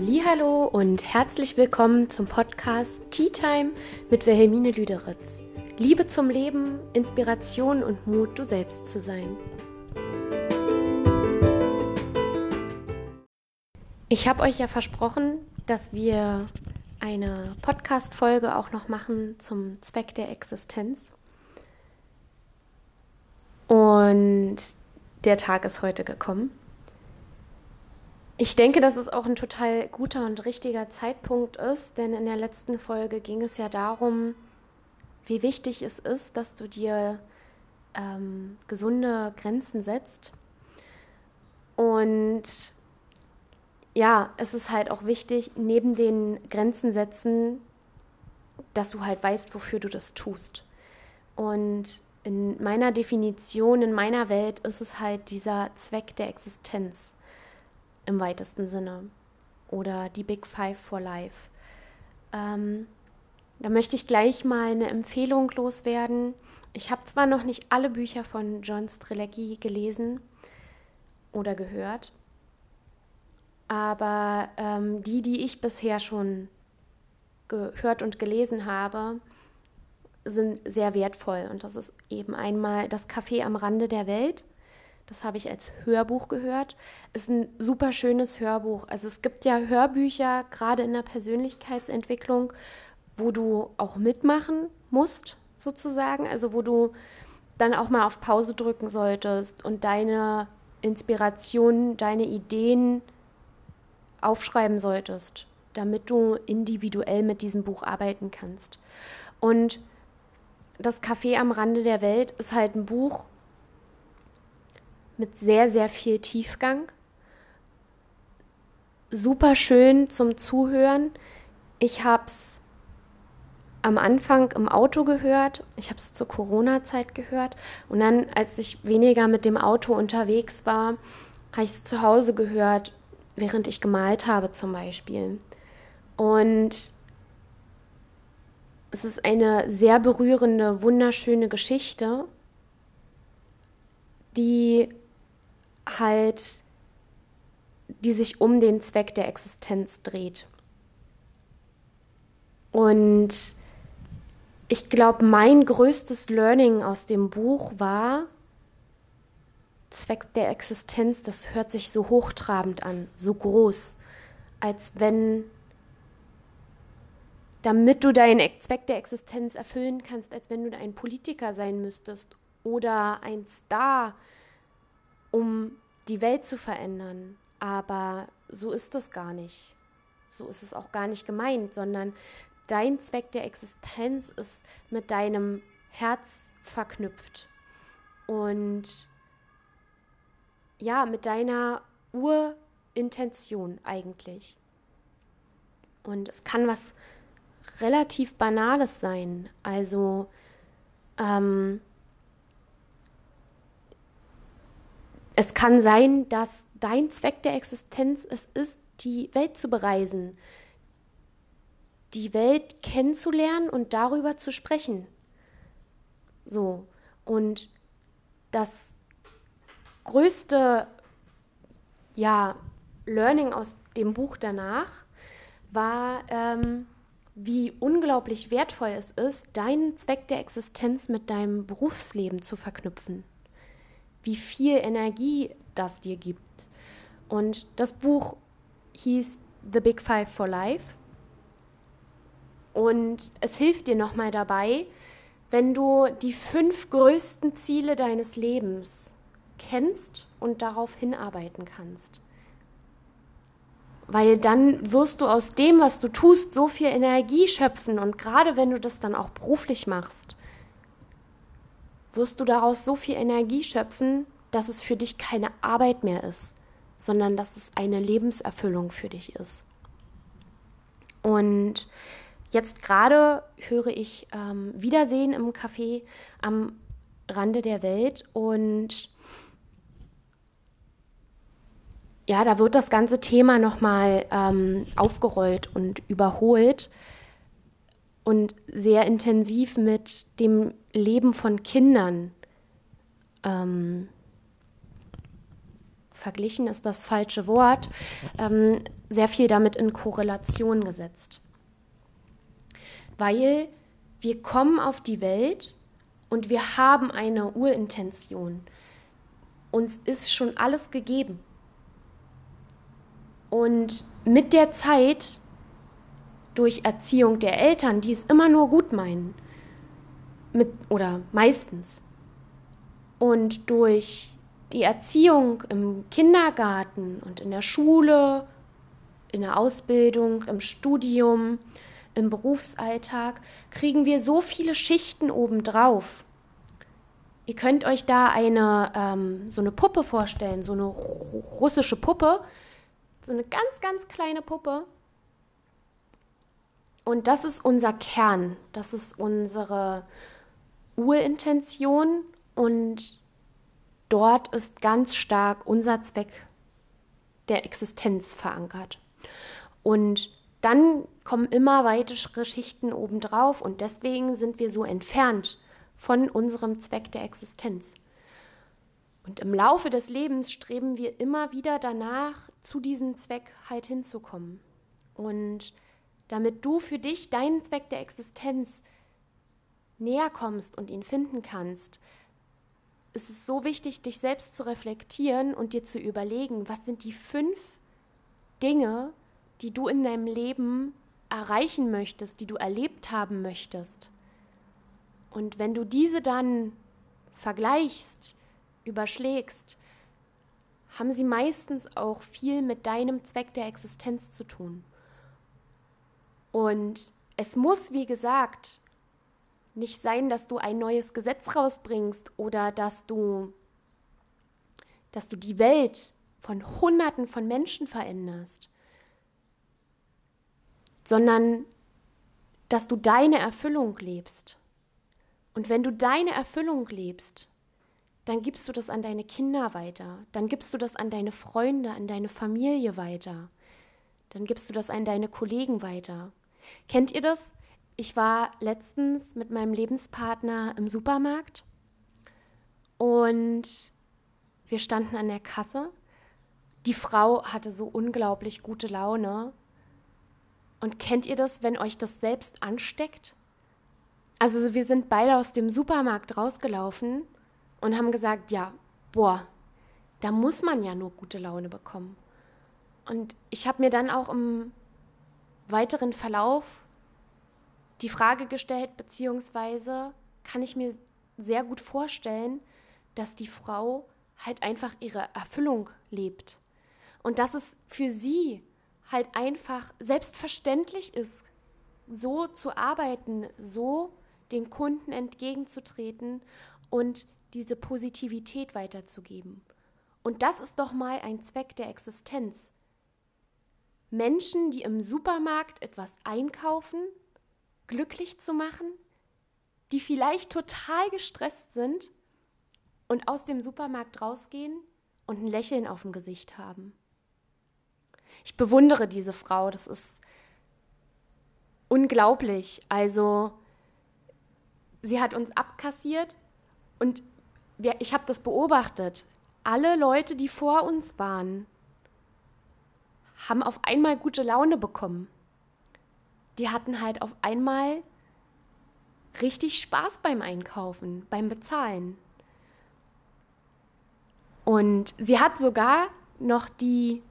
Hallo und herzlich willkommen zum Podcast Tea Time mit Wilhelmine Lüderitz. Liebe zum Leben, Inspiration und Mut, du selbst zu sein. Ich habe euch ja versprochen, dass wir eine Podcast-Folge auch noch machen zum Zweck der Existenz. Und der Tag ist heute gekommen. Ich denke, dass es auch ein total guter und richtiger Zeitpunkt ist, denn in der letzten Folge ging es ja darum, wie wichtig es ist, dass du dir ähm, gesunde Grenzen setzt. Und ja, es ist halt auch wichtig, neben den Grenzen setzen, dass du halt weißt, wofür du das tust. Und in meiner Definition, in meiner Welt ist es halt dieser Zweck der Existenz im weitesten Sinne oder die Big Five for Life. Ähm, da möchte ich gleich mal eine Empfehlung loswerden. Ich habe zwar noch nicht alle Bücher von John Strelecki gelesen oder gehört, aber ähm, die, die ich bisher schon gehört und gelesen habe, sind sehr wertvoll. Und das ist eben einmal das Café am Rande der Welt das habe ich als Hörbuch gehört. Ist ein super schönes Hörbuch. Also es gibt ja Hörbücher, gerade in der Persönlichkeitsentwicklung, wo du auch mitmachen musst, sozusagen. Also wo du dann auch mal auf Pause drücken solltest und deine Inspirationen, deine Ideen aufschreiben solltest, damit du individuell mit diesem Buch arbeiten kannst. Und das Café am Rande der Welt ist halt ein Buch, mit sehr, sehr viel Tiefgang. Super schön zum Zuhören. Ich habe es am Anfang im Auto gehört, ich habe es zur Corona-Zeit gehört und dann, als ich weniger mit dem Auto unterwegs war, habe ich es zu Hause gehört, während ich gemalt habe zum Beispiel. Und es ist eine sehr berührende, wunderschöne Geschichte, die halt, die sich um den Zweck der Existenz dreht. Und ich glaube, mein größtes Learning aus dem Buch war, Zweck der Existenz, das hört sich so hochtrabend an, so groß, als wenn, damit du deinen Zweck der Existenz erfüllen kannst, als wenn du ein Politiker sein müsstest oder ein Star um die Welt zu verändern. Aber so ist es gar nicht. So ist es auch gar nicht gemeint, sondern dein Zweck der Existenz ist mit deinem Herz verknüpft. Und ja, mit deiner Urintention eigentlich. Und es kann was relativ Banales sein. Also ähm, Es kann sein, dass dein Zweck der Existenz es ist, die Welt zu bereisen, die Welt kennenzulernen und darüber zu sprechen. So. Und das größte, ja, Learning aus dem Buch danach war, ähm, wie unglaublich wertvoll es ist, deinen Zweck der Existenz mit deinem Berufsleben zu verknüpfen wie viel Energie das dir gibt. Und das Buch hieß The Big Five for Life. Und es hilft dir nochmal dabei, wenn du die fünf größten Ziele deines Lebens kennst und darauf hinarbeiten kannst. Weil dann wirst du aus dem, was du tust, so viel Energie schöpfen. Und gerade wenn du das dann auch beruflich machst, wirst du daraus so viel Energie schöpfen, dass es für dich keine Arbeit mehr ist, sondern dass es eine Lebenserfüllung für dich ist. Und jetzt gerade höre ich ähm, Wiedersehen im Café am Rande der Welt und ja, da wird das ganze Thema nochmal ähm, aufgerollt und überholt und sehr intensiv mit dem Leben von Kindern ähm, verglichen ist das falsche Wort, ähm, sehr viel damit in Korrelation gesetzt. Weil wir kommen auf die Welt und wir haben eine Urintention. Uns ist schon alles gegeben. Und mit der Zeit, durch Erziehung der Eltern, die es immer nur gut meinen, mit, oder meistens, und durch die Erziehung im Kindergarten und in der Schule, in der Ausbildung, im Studium, im Berufsalltag, kriegen wir so viele Schichten obendrauf. Ihr könnt euch da eine, ähm, so eine Puppe vorstellen, so eine russische Puppe, so eine ganz, ganz kleine Puppe. Und das ist unser Kern, das ist unsere Urintention und dort ist ganz stark unser Zweck der Existenz verankert. Und dann kommen immer weitere Schichten obendrauf und deswegen sind wir so entfernt von unserem Zweck der Existenz. Und im Laufe des Lebens streben wir immer wieder danach, zu diesem Zweck halt hinzukommen. Und damit du für dich deinen Zweck der Existenz näher kommst und ihn finden kannst, ist es so wichtig, dich selbst zu reflektieren und dir zu überlegen, was sind die fünf Dinge, die du in deinem Leben erreichen möchtest, die du erlebt haben möchtest. Und wenn du diese dann vergleichst, überschlägst, haben sie meistens auch viel mit deinem Zweck der Existenz zu tun. Und es muss, wie gesagt, nicht sein, dass du ein neues Gesetz rausbringst oder dass du, dass du die Welt von Hunderten von Menschen veränderst, sondern dass du deine Erfüllung lebst. Und wenn du deine Erfüllung lebst, dann gibst du das an deine Kinder weiter, dann gibst du das an deine Freunde, an deine Familie weiter, dann gibst du das an deine Kollegen weiter. Kennt ihr das? Ich war letztens mit meinem Lebenspartner im Supermarkt und wir standen an der Kasse. Die Frau hatte so unglaublich gute Laune. Und kennt ihr das, wenn euch das selbst ansteckt? Also wir sind beide aus dem Supermarkt rausgelaufen und haben gesagt, ja, boah, da muss man ja nur gute Laune bekommen. Und ich habe mir dann auch im weiteren Verlauf die Frage gestellt, beziehungsweise kann ich mir sehr gut vorstellen, dass die Frau halt einfach ihre Erfüllung lebt. Und dass es für sie halt einfach selbstverständlich ist, so zu arbeiten, so den Kunden entgegenzutreten und diese Positivität weiterzugeben. Und das ist doch mal ein Zweck der Existenz. Menschen, die im Supermarkt etwas einkaufen, glücklich zu machen, die vielleicht total gestresst sind und aus dem Supermarkt rausgehen und ein Lächeln auf dem Gesicht haben. Ich bewundere diese Frau, das ist unglaublich. Also, sie hat uns abkassiert und wir, ich habe das beobachtet. Alle Leute, die vor uns waren, haben auf einmal gute Laune bekommen die hatten halt auf einmal richtig Spaß beim Einkaufen, beim Bezahlen. Und sie hat sogar noch die,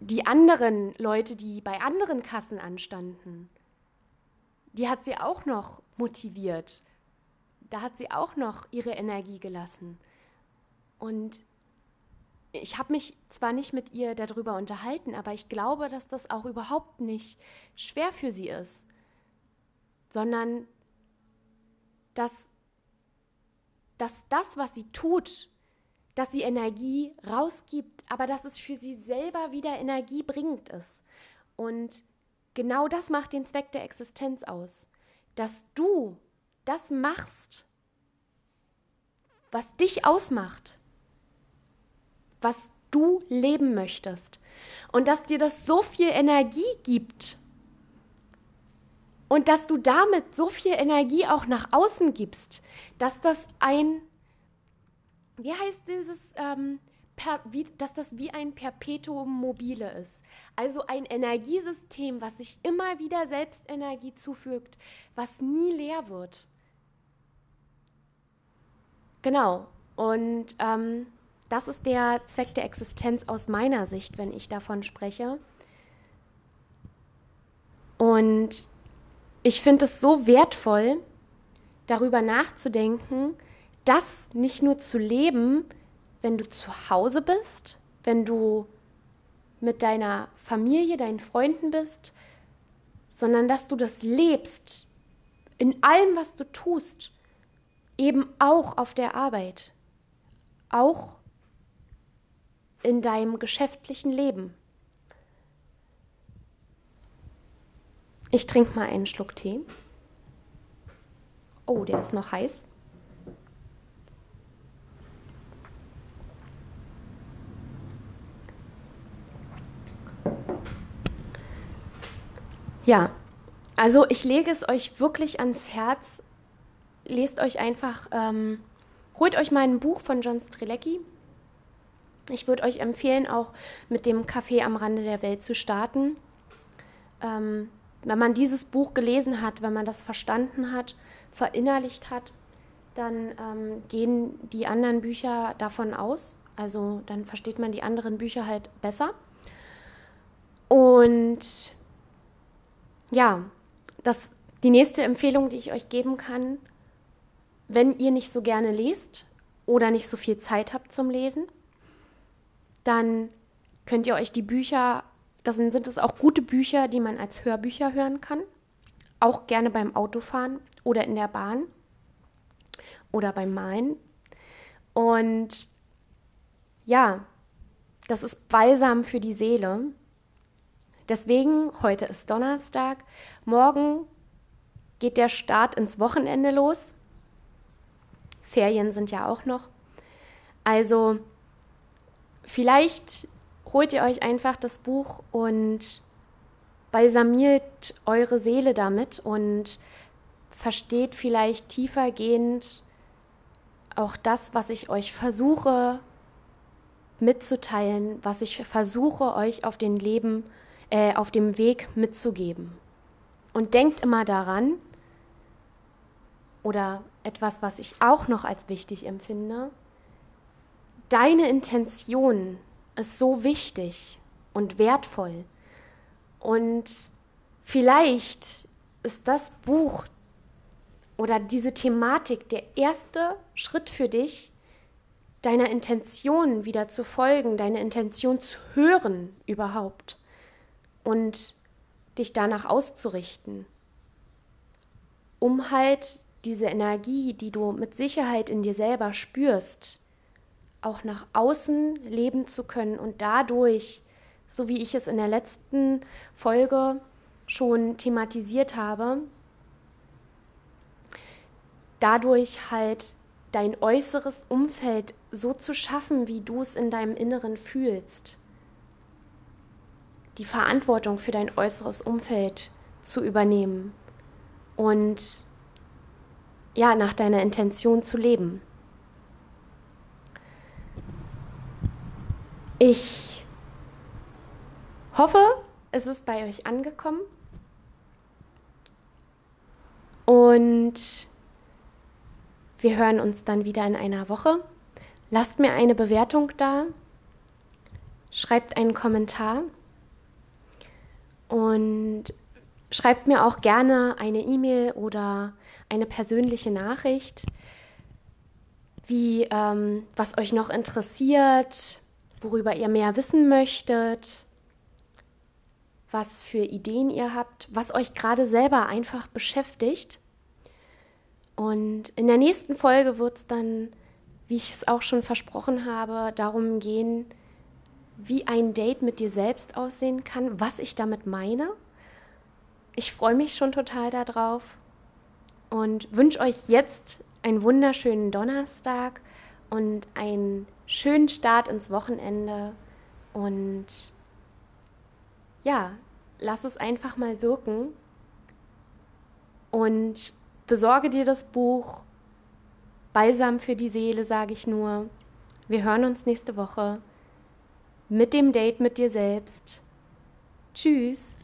die anderen Leute, die bei anderen Kassen anstanden, die hat sie auch noch motiviert. Da hat sie auch noch ihre Energie gelassen. Und ich habe mich zwar nicht mit ihr darüber unterhalten, aber ich glaube, dass das auch überhaupt nicht schwer für sie ist, sondern dass, dass das, was sie tut, dass sie Energie rausgibt, aber dass es für sie selber wieder energiebringend ist. Und genau das macht den Zweck der Existenz aus, dass du das machst, was dich ausmacht was du leben möchtest. Und dass dir das so viel Energie gibt. Und dass du damit so viel Energie auch nach außen gibst, dass das ein, wie heißt dieses, ähm, per, wie, dass das wie ein Perpetuum mobile ist. Also ein Energiesystem, was sich immer wieder selbst Energie zufügt, was nie leer wird. Genau. Und ähm, das ist der Zweck der Existenz aus meiner Sicht, wenn ich davon spreche. Und ich finde es so wertvoll, darüber nachzudenken, das nicht nur zu leben, wenn du zu Hause bist, wenn du mit deiner Familie, deinen Freunden bist, sondern dass du das lebst in allem, was du tust, eben auch auf der Arbeit, auch in deinem geschäftlichen Leben. Ich trinke mal einen Schluck Tee. Oh, der ist noch heiß. Ja, also ich lege es euch wirklich ans Herz. Lest euch einfach, ähm, holt euch mal ein Buch von John Strelecki. Ich würde euch empfehlen, auch mit dem Café am Rande der Welt zu starten. Ähm, wenn man dieses Buch gelesen hat, wenn man das verstanden hat, verinnerlicht hat, dann ähm, gehen die anderen Bücher davon aus. Also dann versteht man die anderen Bücher halt besser. Und ja, das, die nächste Empfehlung, die ich euch geben kann, wenn ihr nicht so gerne lest oder nicht so viel Zeit habt zum Lesen, dann könnt ihr euch die Bücher, das sind, es auch gute Bücher, die man als Hörbücher hören kann, auch gerne beim Autofahren oder in der Bahn oder beim Malen. Und ja, das ist Balsam für die Seele. Deswegen, heute ist Donnerstag, morgen geht der Start ins Wochenende los. Ferien sind ja auch noch. Also vielleicht holt ihr euch einfach das Buch und balsamiert eure Seele damit und versteht vielleicht tiefergehend auch das, was ich euch versuche mitzuteilen, was ich versuche euch auf den Leben, äh, auf dem Weg mitzugeben. Und denkt immer daran, oder etwas, was ich auch noch als wichtig empfinde, deine Intention ist so wichtig und wertvoll. Und vielleicht ist das Buch oder diese Thematik der erste Schritt für dich, deiner Intention wieder zu folgen, deine Intention zu hören überhaupt und dich danach auszurichten, um halt diese Energie, die du mit Sicherheit in dir selber spürst, auch nach außen leben zu können und dadurch, so wie ich es in der letzten Folge schon thematisiert habe, dadurch halt dein äußeres Umfeld so zu schaffen, wie du es in deinem Inneren fühlst. Die Verantwortung für dein äußeres Umfeld zu übernehmen und ja, nach deiner Intention zu leben. Ich hoffe, es ist bei euch angekommen. Und wir hören uns dann wieder in einer Woche. Lasst mir eine Bewertung da. Schreibt einen Kommentar. Und schreibt mir auch gerne eine E-Mail oder eine persönliche Nachricht, wie ähm, was euch noch interessiert, worüber ihr mehr wissen möchtet, was für Ideen ihr habt, was euch gerade selber einfach beschäftigt. Und in der nächsten Folge wird es dann, wie ich es auch schon versprochen habe, darum gehen, wie ein Date mit dir selbst aussehen kann, was ich damit meine. Ich freue mich schon total darauf und wünsche euch jetzt einen wunderschönen Donnerstag und einen schönen Start ins Wochenende. Und ja, lass es einfach mal wirken und besorge dir das Buch. Balsam für die Seele, sage ich nur. Wir hören uns nächste Woche. mit dem Date mit dir selbst. Tschüss.